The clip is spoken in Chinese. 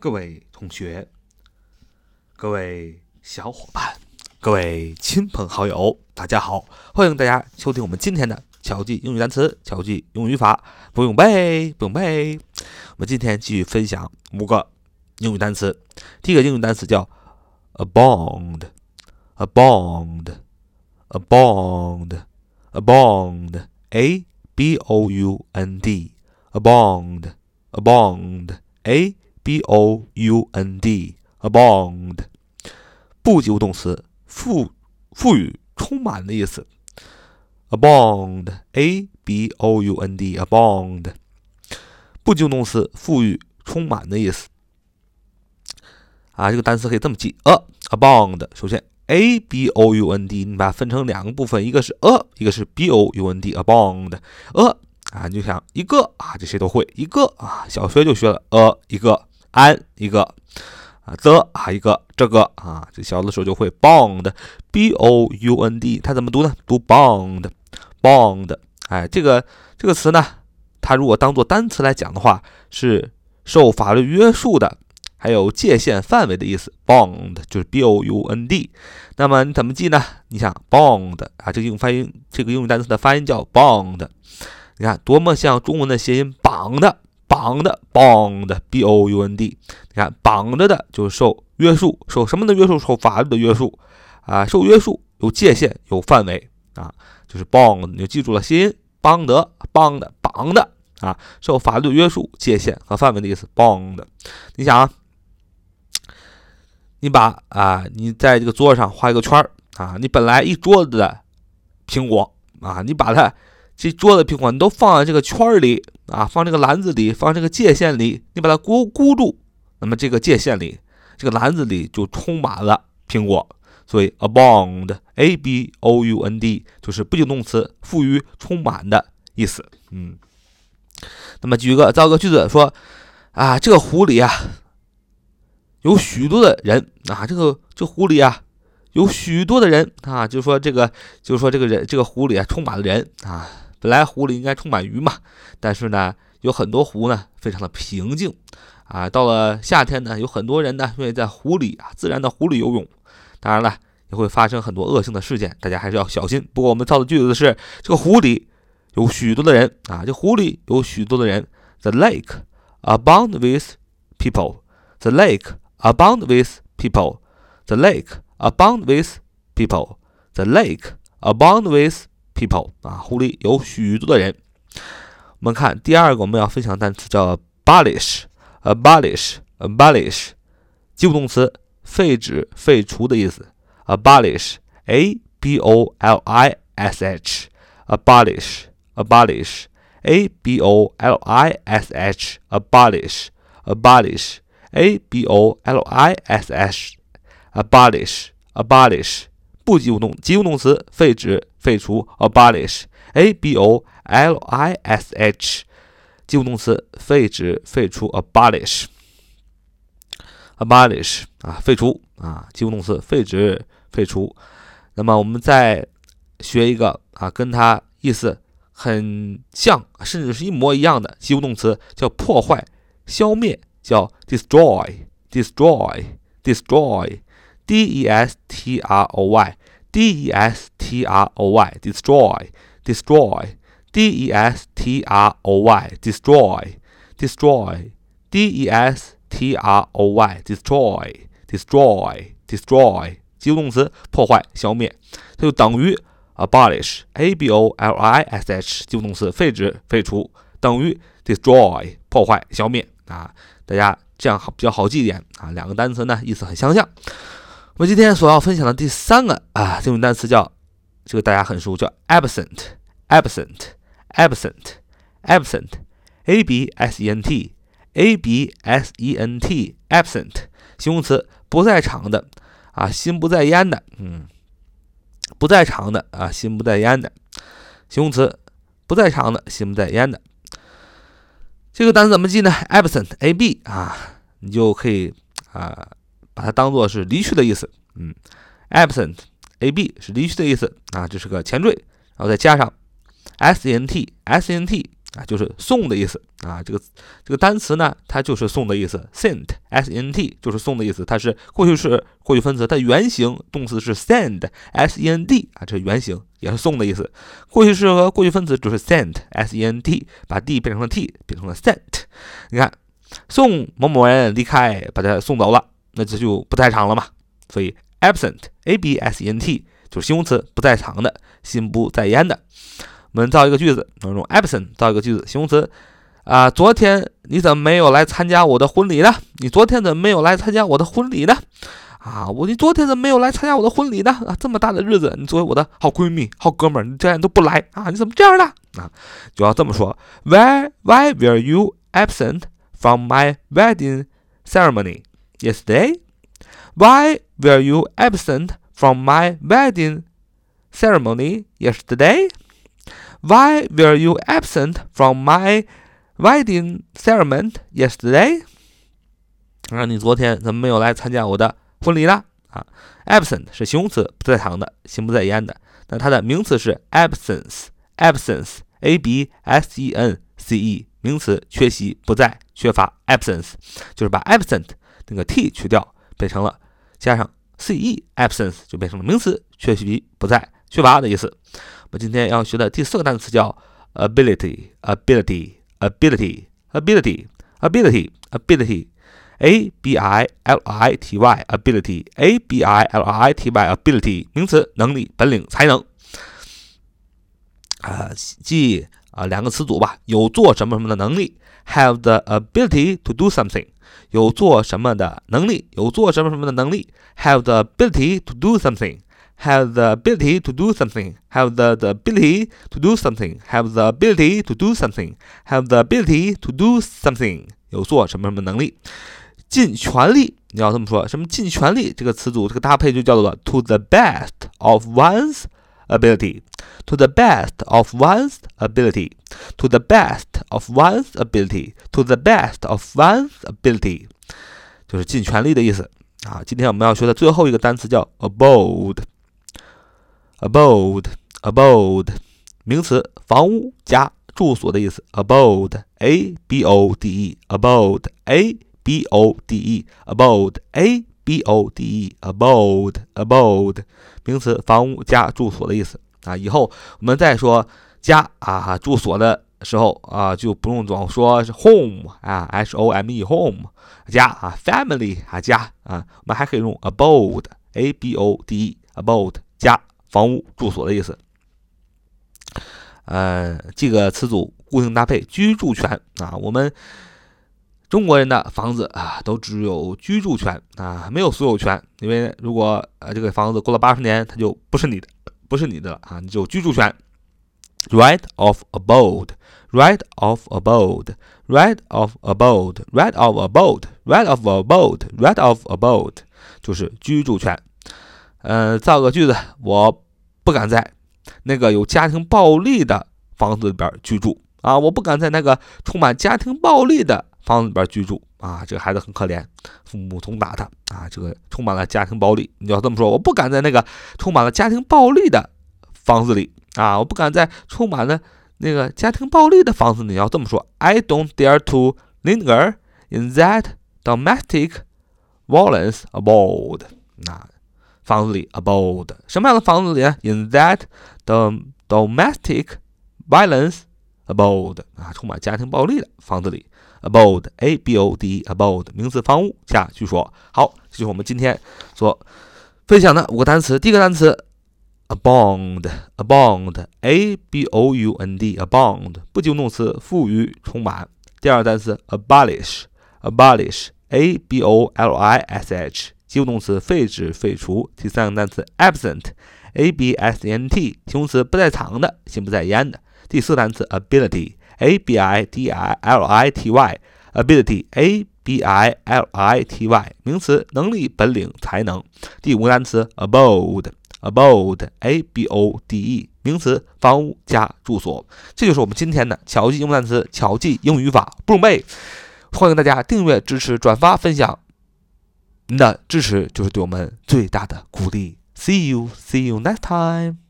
各位同学，各位小伙伴，各位亲朋好友，大家好！欢迎大家收听我们今天的巧记英语单词、巧记英语语法，不用背，不用背。我们今天继续分享五个英语单词。第一个英语单词叫 abound，abound，abound，abound，a b o u n d，abound，abound，a b o u n d，abound，不及物动词，赋赋予、充满的意思。abound，a b o u n d，abound，不及物动词，赋予、充满的意思。啊，这个单词可以这么记：a，abound。首先，a b o u n d，你把它分成两个部分，一个是 a，一个是 b o u n d，abound。a 啊，你就想一个啊，这谁都会一个啊，小学就学了 a 一个。安一个啊，the 啊一个这个啊，这小的时候就会 bond，b o u n d，它怎么读呢？读 bound，bound。哎，这个这个词呢，它如果当做单词来讲的话，是受法律约束的，还有界限范围的意思。，bond 就是 b o u n d。那么你怎么记呢？你想 bond 啊，这个英语发音，这个英语单词的发音叫 bond。你看多么像中文的谐音绑的。绑的 bond b o u n d，你看绑着的就是受约束，受什么的约束？受法律的约束啊，受约束有界限有范围啊，就是 bond，你就记住了，谐音邦德，邦的，绑的啊，受法律约束、界限和范围的意思 bond。你想啊，你把啊，你在这个桌子上画一个圈儿啊，你本来一桌子的苹果啊，你把它。这桌子苹果你都放在这个圈里啊，放这个篮子里，放这个界限里，你把它箍箍住，那么这个界限里，这个篮子里就充满了苹果。所以 abound，a b o u n d，就是不及动词，赋予充满的意思。嗯，那么举个造个句子说啊，这个湖里啊，有许多的人啊，这个这湖里啊，有许多的人啊，就说这个，就说这个人，这个湖里啊，充满了人啊。本来湖里应该充满鱼嘛，但是呢，有很多湖呢非常的平静啊。到了夏天呢，有很多人呢愿意在湖里啊自然的湖里游泳。当然了，也会发生很多恶性的事件，大家还是要小心。不过我们造的句子是这个湖里有许多的人啊，这湖里有许多的人。The lake abound with people. The lake abound with people. The lake abound with people. The lake abound with people 啊，湖里有许多的人。我们看第二个我们要分享的单词叫 abolish，abolish，abolish，及物动词，废止、废除的意思。abolish，a b o l i s h，abolish，abolish，a b o l i s h，abolish，abolish，a b o l i s h，abolish，abolish。不及物动及物动词，废止、废除，abolish，a b o l i s h，及物动词，废止、废除，abolish，abolish 啊，废除啊，及物动词，废止、废除。那么我们再学一个啊，跟它意思很像，甚至是一模一样的及物动词，叫破坏、消灭，叫 destroy，destroy，destroy。D E S T R O Y D E S T R O Y destroy destroy D E S T R O Y destroy destroy D E S T R O Y destroy destroy destroy 及物动词破坏消灭，它就等于 abolish A B O L I S H 及物动词废止废除等于 destroy 破坏消灭啊，大家这样好比较好记一点啊，两个单词呢意思很相像。我们今天所要分享的第三个啊，这种单词叫这个大家很熟，叫 absent，absent，absent，absent，a b s e n t，a b s e n t，absent，形容词，不在场的啊，心不在焉的，嗯，不在场的啊，心不在焉的，形容词，不在场的，心不在焉的。这个单词怎么记呢？absent，a b 啊，你就可以啊。把它当做是离去的意思，嗯，absent，a b 是离去的意思啊，这是个前缀，然后再加上 s n t，s n t 啊，就是送的意思啊。这个这个单词呢，它就是送的意思，sent s e n t 就是送的意思。它是过去式过去分词，它原形动词是 send，s e n d 啊，这是原形也是送的意思。过去式和过去分词就是 sent，s e n t，把 d 变成了 t，变成了 sent。你看，送某某人离开，把他送走了，那这就不在场了嘛。所以 absent，a b s e n t 就是形容词，不在场的，心不在焉的。我们造一个句子，用 absent 造一个句子，形容词啊，昨天你怎么没有来参加我的婚礼呢？你昨天怎么没有来参加我的婚礼呢？啊，我你昨天怎么没有来参加我的婚礼呢？啊，这么大的日子，你作为我的好闺蜜、好哥们儿，你竟然都不来啊？你怎么这样的？啊，就要这么说，Why Why were you absent from my wedding ceremony yesterday? Why were you absent from my wedding ceremony yesterday? Why were you absent from my wedding ceremony yesterday？啊，你昨天怎么没有来参加我的婚礼呢？啊，absent 是形容词，不在场的，心不在焉的。那它的名词是 absence，absence，a b s e n c e，名词，缺席，不在，缺乏，absence 就是把 absent 那个 t 去掉，变成了加上 c e，absence 就变成了名词，缺席，不在，缺乏的意思。我们今天要学的第四个单词叫 ability，ability，ability，ability，ability，a b i l i t y，ability，a b i l i t y，ability，名词，能力、本领、才能。啊，记啊两个词组吧，有做什么什么的能力，have the ability to do something，有做什么的能力，有做什么什么的能力，have the ability to do something。have the ability to do something, have the, the ability to do something, have the ability to do something, have the ability to do something，有做什么什么能力，尽全力，你要这么说，什么尽全力这个词组，这个搭配就叫做 to the best of one's ability, to the best of one's ability, to the best of one's ability, to the best of one's ability，就是尽全力的意思啊。今天我们要学的最后一个单词叫 abode。abode，abode，名词，房屋、家、住所的意思。abode，a b o d e，abode，a b o d e，abode，a b o d e，abode，abode，名词，房屋、加、住所的意思。啊，以后我们再说家啊，住所的时候啊，就不用总说是 home 啊，h o m e，home，家啊，family 啊，家啊，我们还可以用 abode，a b o d e，abode，加。房屋、住所的意思。呃，这个词组固定搭配居住权啊。我们中国人的房子啊，都只有居住权啊，没有所有权。因为如果呃这个房子过了八十年，它就不是你的，不是你的了啊，你就居住权。Right of abode, right of abode, right of abode, right of abode, right of abode, right of abode，就是居住权。嗯，造个句子，我不敢在那个有家庭暴力的房子里边居住啊！我不敢在那个充满家庭暴力的房子里边居住啊！这个孩子很可怜，父母总打他啊！这个充满了家庭暴力，你要这么说，我不敢在那个充满了家庭暴力的房子里啊！我不敢在充满了那个家庭暴力的房子里，你要这么说，I don't dare to linger in that domestic violence abode。那。房子里，abode 什么样的房子里呢？In that the domestic violence abode 啊，充满家庭暴力的房子里，abode，a b o d e，abode 名词，房屋加据说。好，这就是我们今天所分享的五个单词。第一个单词，abound，abound，a b o u n d，abound 不及物动词，富于，充满。第二个单词，abolish，abolish，a b o l i s h。及物动词废止、废除。第三个单词 absent，a b s e n t，形容词不在场的、心不在焉的。第四个单词 ability ability，a b i d i l i t y，ability，a b i l i t y，名词能力、本领、才能。第五个单词 abode，abode，a b o d e，名词房屋、家、住所。这就是我们今天的巧记英文单词、巧记英语法不用背。欢迎大家订阅、支持、转发、分享。您的支持就是对我们最大的鼓励。See you, see you next time.